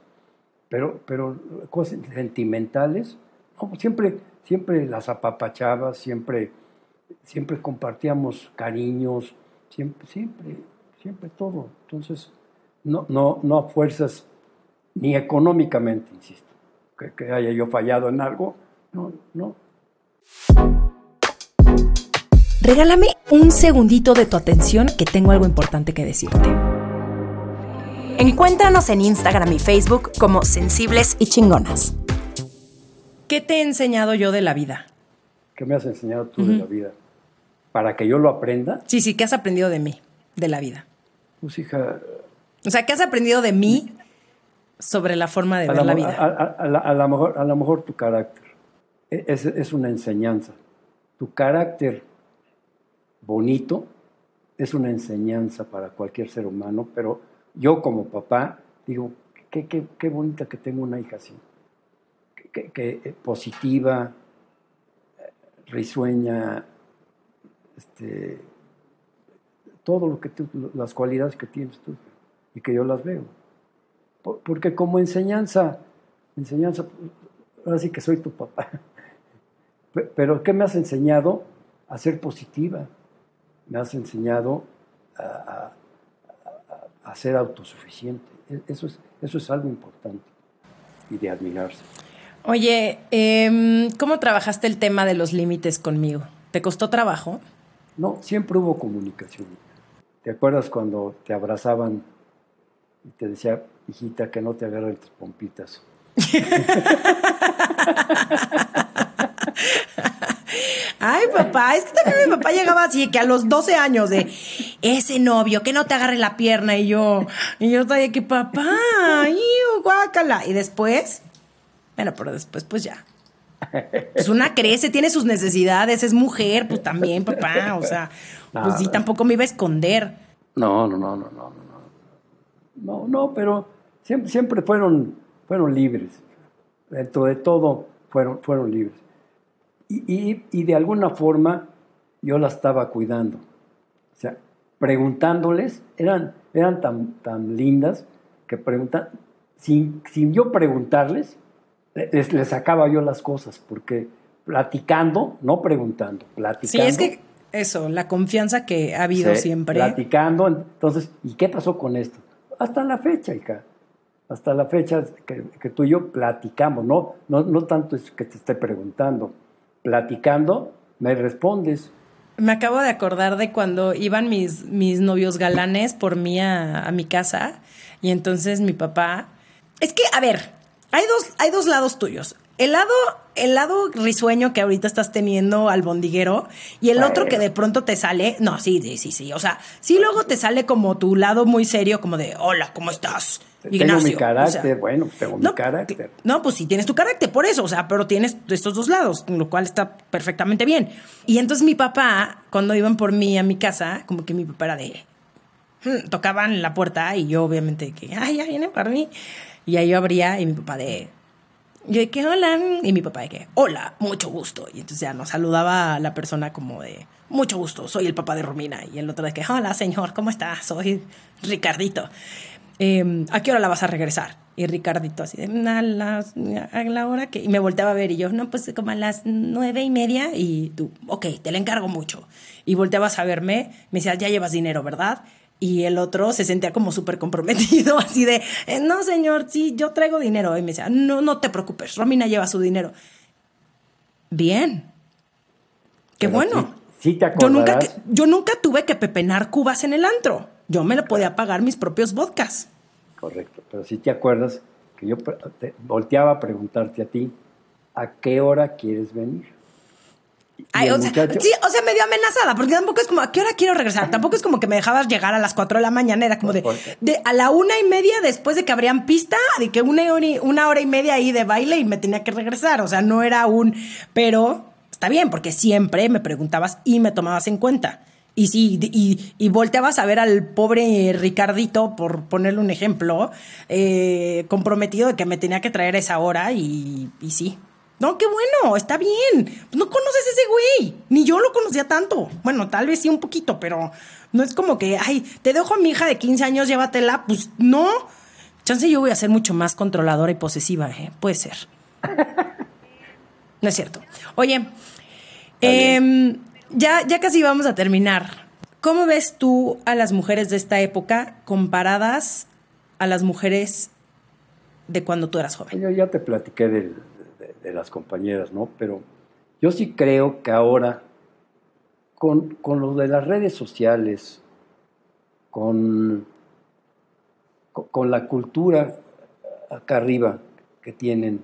pero, pero cosas sentimentales, no, siempre, siempre las apapachabas, siempre, siempre compartíamos cariños, siempre, siempre, siempre todo. Entonces, no, no, no a fuerzas, ni económicamente, insisto, que, que haya yo fallado en algo, no, no. Regálame un segundito de tu atención que tengo algo importante que decirte. Encuéntranos en Instagram y Facebook como Sensibles y Chingonas. ¿Qué te he enseñado yo de la vida? ¿Qué me has enseñado tú de la vida? Para que yo lo aprenda, Sí, sí, ¿qué has aprendido de mí, de la vida? pues hija, O sea, ¿qué has aprendido de mí sobre la forma de a, ver la, vida? a- a- a la- a la mejor, a lo mejor tu carácter E- es, es una enseñanza. Tu carácter bonito es una enseñanza para cualquier ser humano, pero yo como papá digo, qué, qué, qué bonita que tengo una hija así, que, que- eh, positiva, risueña, este, todo lo que tú, las cualidades que tienes tú y que yo las veo. Por- Porque como enseñanza, enseñanza, ahora sí que soy tu papá. Pe- Pero ¿qué me has enseñado? A ser positiva. Me has enseñado a, a- a- a ser autosuficiente. E- Eso es, eso es algo importante y de admirarse. Oye, em, ¿cómo trabajaste el tema de los límites conmigo? ¿Te costó trabajo? No, siempre hubo comunicación. ¿Te acuerdas cuando te abrazaban y te decía, hijita, que no te agarren tus pompitas? Ay, papá, es que también mi papá llegaba así, que a los 12 años de ese novio, que no te agarre la pierna y yo, y yo estaba de que papá, iu, guácala. Y después, bueno, pero después pues ya. Pues una crece, tiene sus necesidades, es mujer, pues también, papá, o sea, pues sí, tampoco me iba a esconder. No, no, no, no, no, no, no. Pero siempre, siempre fueron, fueron libres. Dentro de todo fueron, fueron libres. Y, y- y de alguna forma yo la estaba cuidando. O sea, preguntándoles, eran, eran tan, tan lindas que preguntan, sin, sin yo preguntarles, les, les sacaba yo las cosas, porque platicando, no preguntando, Sí, platicando. es que eso, la confianza que ha habido Sí, siempre. Platicando, entonces, ¿y qué pasó con esto? Hasta la fecha, hija. Hasta la fecha que, tú y yo platicamos, no, no, no tanto es que te esté preguntando. Platicando, me respondes. Me acabo de acordar de cuando iban mis, mis novios galanes por mí a, a mi casa y entonces mi papá... Es que, a ver, hay dos, hay dos lados tuyos. El lado, el lado risueño que ahorita estás teniendo al bondiguero y el otro que de pronto te sale... No, sí, sí, sí, sí. O sea, sí luego te sale como tu lado muy serio, como de, hola, ¿cómo estás? Tengo Ignacio. mi O carácter, sea, bueno, tengo mi no, carácter. que- no, pues sí, tienes tu carácter, por eso, o sea, pero tienes estos dos lados, lo cual está perfectamente bien. Y entonces mi papá, cuando iban por mí a mi casa, como que mi papá era de... hmm, tocaban la puerta y yo obviamente que, ay, ya vienen por mí. Y ahí yo abría y mi papá de... Yo de que hola, y mi papá de que hola, mucho gusto. Y entonces ya nos saludaba a la persona como de mucho gusto, soy el papá de Romina. Y el otro de que hola, señor, ¿cómo está? Soy Ricardito. em, ¿a qué hora la vas a regresar? Y Ricardito así de, a, las- a la hora que... Y me volteaba a ver y yo, no, pues como a las nueve y media y tú, ok, te la encargo mucho. Y volteabas a verme, me decías, ya llevas dinero, ¿verdad? Y el otro se sentía como súper comprometido, así de, "Eh, no, señor, sí, yo traigo dinero. Y me decía, no, no te preocupes, Romina lleva su dinero. Bien. Qué Pero bueno. sí- sí te yo nunca, yo nunca tuve que pepenar cubas en el antro. Yo me lo podía pagar mis propios vodkas. Correcto, pero si te acuerdas que yo te volteaba a preguntarte a ti, ¿a qué hora quieres venir? Ay, o sea, sí, o sea, medio amenazada, porque tampoco es como, ¿a qué hora quiero regresar? Tampoco es como que me dejabas llegar a las 4 de la mañana, era como de, de a la una y media después de que abrían pista, de que una hora, y, una hora y media ahí de baile y me tenía que regresar, o sea, no era un, pero está bien, porque siempre me preguntabas y me tomabas en cuenta. Y sí, y, y volteabas a ver al pobre Ricardito, por ponerle un ejemplo, eh, comprometido de que me tenía que traer a esa hora y, y sí. No, qué bueno, está bien. No conoces ese güey. Ni yo lo conocía tanto. Bueno, tal vez sí un poquito, pero no es como que, ay, te dejo a mi hija de 15 años, llévatela. Pues no. Chance yo voy a ser mucho más controladora y posesiva, ¿eh? Puede ser. No es cierto. Oye, em, ya, ya casi vamos a terminar. ¿Cómo ves tú a las mujeres de esta época comparadas a las mujeres de cuando tú eras joven? Yo ya te platiqué del- de, las compañeras, ¿no? Pero yo sí creo que ahora, con, con lo de las redes sociales, con, con, la cultura acá arriba que tienen,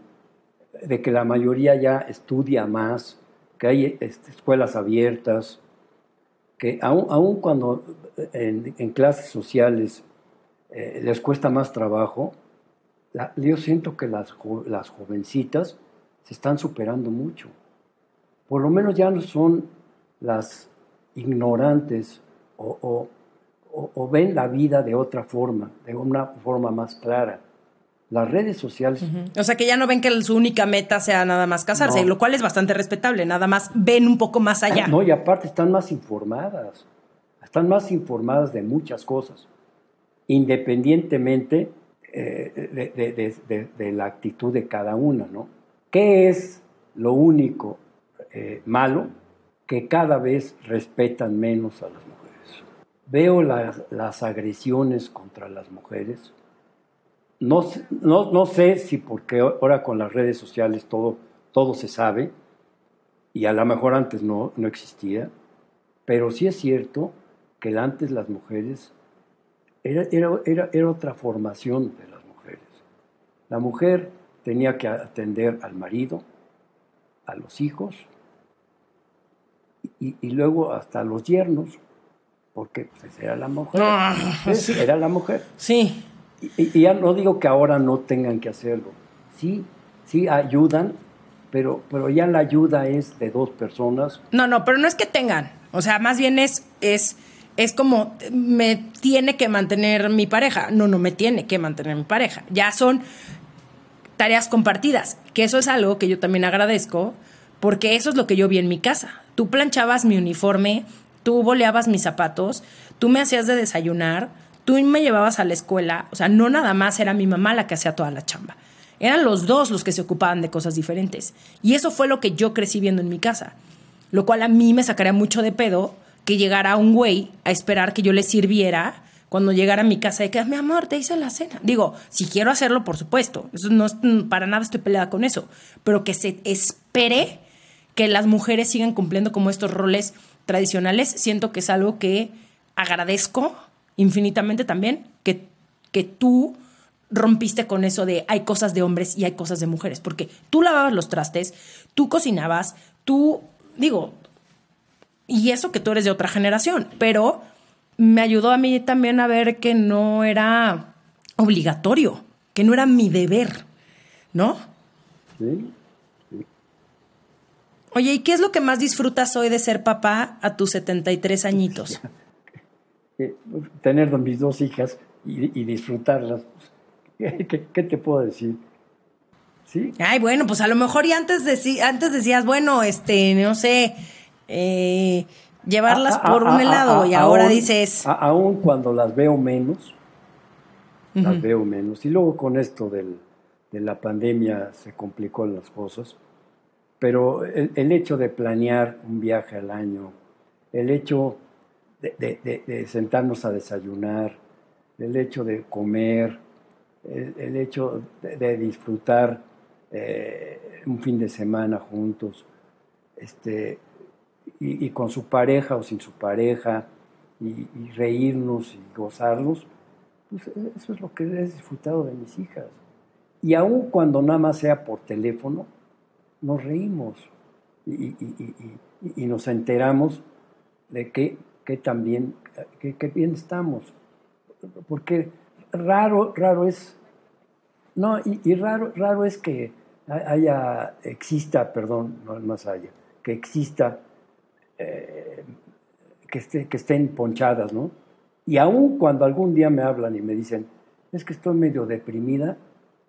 de que la mayoría ya estudia más, que hay este, escuelas abiertas, que aun, cuando en, en clases sociales eh, les cuesta más trabajo, yo siento que las, las jovencitas se están superando mucho. Por lo menos ya no son las ignorantes o, o- o- o ven la vida de otra forma, de una forma más clara. Las redes sociales, O sea, que ya no ven que su única meta sea nada más casarse, No. lo cual es bastante respetable, nada más ven un poco más allá. no, y aparte están más informadas, están más informadas de muchas cosas, independientemente eh, de, de- de- de- de la actitud de cada una, ¿no? ¿Qué es lo único eh, malo? Que cada vez respetan menos a las mujeres. Veo las, las agresiones contra las mujeres. No, no, no sé si porque ahora con las redes sociales todo, todo se sabe, y a lo mejor antes no, no existía, pero sí es cierto que antes las mujeres, era, era, era, era otra formación de las mujeres. La mujer tenía que atender al marido, a los hijos, y, y luego hasta a los yernos, porque pues, era la mujer. Ah, Sí, Era la mujer. Sí. Y, y ya no digo que ahora no tengan que hacerlo. Sí, sí ayudan, pero, pero ya la ayuda es de dos personas. No, no, pero no es que tengan. O sea, más bien es, es, es como me tiene que mantener mi pareja. No, no me tiene que mantener mi pareja. Ya son tareas compartidas, que eso es algo que yo también agradezco, porque eso es lo que yo vi en mi casa. Tú planchabas mi uniforme, tú boleabas mis zapatos, tú me hacías de desayunar, tú me llevabas a la escuela, o sea, no nada más era mi mamá la que hacía toda la chamba. Eran los dos los que se ocupaban de cosas diferentes. Y eso fue lo que yo crecí viendo en mi casa. Lo cual a mí me sacaría mucho de pedo que llegara un güey a esperar que yo le sirviera cuando llegara a mi casa y que, mi amor, te hice la cena. Digo, si quiero hacerlo, por supuesto. Eso no es, mm, para nada estoy peleada con eso. Pero que se espere que las mujeres sigan cumpliendo como estos roles tradicionales, siento que es algo que agradezco infinitamente también, que, que tú rompiste con eso de hay cosas de hombres y hay cosas de mujeres, porque tú lavabas los trastes, tú cocinabas, tú, digo, y eso que tú eres de otra generación, pero me ayudó a mí también a ver que no era obligatorio, que no era mi deber, ¿no? ¿sí? Oye, ¿y qué es lo que más disfrutas hoy de ser papá a tus 73 añitos? Eh, tener mis dos hijas y, y disfrutarlas. ¿Qué, te puedo decir? ¿Sí? Ay, bueno, pues a lo mejor y antes, deci- antes decías, bueno, este, no sé, eh, llevarlas por un helado y ahora aún- dices, aún cuando las veo menos, las veo menos. Y luego con esto del, de la pandemia se complicó las cosas. Pero el, el hecho de planear un viaje al año, el hecho de, de- de- de sentarnos a desayunar, el hecho de comer, el, el hecho de, de disfrutar eh, un fin de semana juntos, este, y, con su pareja o sin su pareja, y, reírnos y gozarnos, pues eso es lo que he disfrutado de mis hijas. Y aun cuando nada más sea por teléfono, nos reímos y, nos enteramos de que, que también, que, bien estamos. Porque raro, raro es, no, y, y raro, raro es que haya, exista, perdón, no más allá, que exista, eh, que, esté- que estén ponchadas, ¿no? Y aun cuando algún día me hablan y me dicen, es que estoy medio deprimida,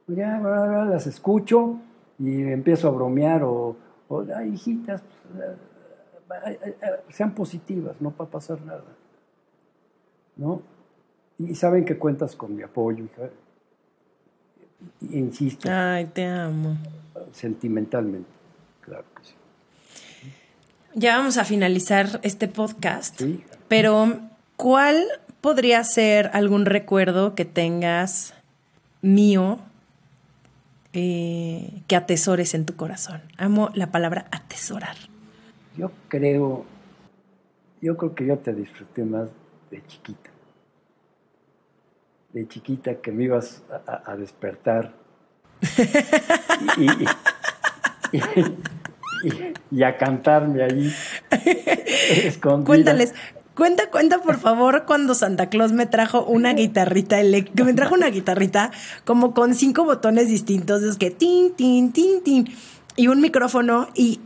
pues ya bla, bla, las escucho y empiezo a bromear o, o, ay, hijitas, pues, eh, sean positivas, no va a pasar nada, ¿no? Y saben que cuentas con mi apoyo, hija. Insisto, Ay, te amo. sentimentalmente, claro que sí. Ya vamos a finalizar este podcast, Sí. pero ¿cuál podría ser algún recuerdo que tengas mío eh, que atesores en tu corazón? Amo la palabra atesorar. Yo creo, yo creo que yo te disfruté más de chiquita. De chiquita que me ibas a, despertar. Y, y- y- y- y a cantarme ahí. escondida. Cuéntales, cuenta, cuenta por favor cuando Santa Claus me trajo una guitarrita eléctrica, me trajo una guitarrita como con cinco botones distintos, es que tin, tin, tin, tin, y un micrófono y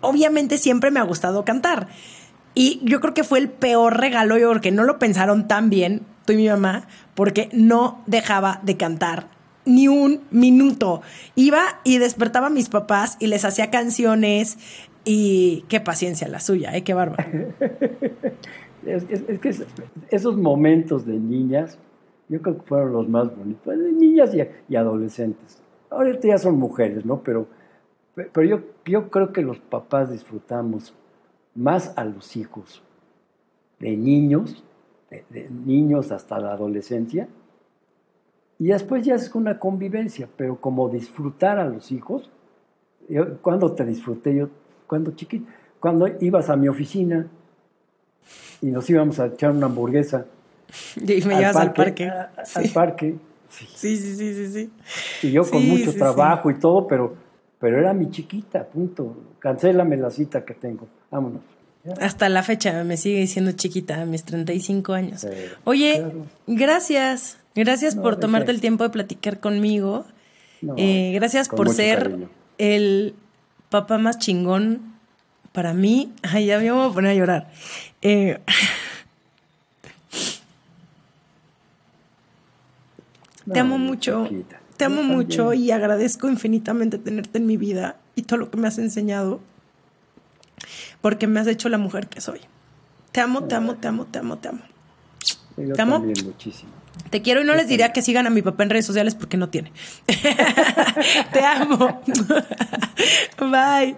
obviamente siempre me ha gustado cantar. Y yo creo que fue el peor regalo, yo porque no lo pensaron tan bien, tú y mi mamá, porque no dejaba de cantar ni un minuto. Iba y despertaba a mis papás y les hacía canciones y qué paciencia la suya, ¿eh? Qué bárbaro. Es, que es- esos momentos de niñas, yo creo que fueron los más bonitos, de niñas y, adolescentes. Ahorita ya son mujeres, ¿no? Pero, pe- pero yo, yo creo que los papás disfrutamos más a los hijos de niños, de niños hasta la adolescencia, y después ya es una convivencia, pero como disfrutar a los hijos, yo, cuando te disfruté yo, cuando chiquito, cuando ibas a mi oficina y nos íbamos a echar una hamburguesa Y me llevas al parque. a- Sí. al parque, sí. Sí, sí, sí, sí, sí. y yo con Sí, mucho sí, trabajo y todo, pero, pero era mi chiquita, punto. Cancélame la cita que tengo, vámonos. Hasta la fecha me sigue diciendo chiquita a mis 35 años. Oye, claro. gracias. Gracias No, por ¿de tomarte qué? el tiempo de platicar conmigo. No, Eh, gracias con por ser cariño. el papá más chingón para mí. Ay, ya me voy a poner a llorar. Eh, te amo mucho. chiquita. Te amo mucho y agradezco infinitamente tenerte en mi vida y todo lo que me has enseñado. Porque me has hecho la mujer que soy. Te amo, te amo, te amo, te amo, te amo. Yo ¿Te amo? muchísimo. Te quiero y no les diría que sigan a mi papá en redes sociales porque no tiene. Te amo. Bye.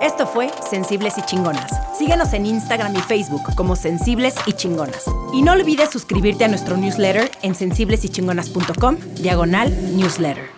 Esto fue Sensibles y Chingonas. Síguenos en Instagram y Facebook como Sensibles y Chingonas. Y no olvides suscribirte a nuestro newsletter en sensiblesychingonas.com, diagonal newsletter.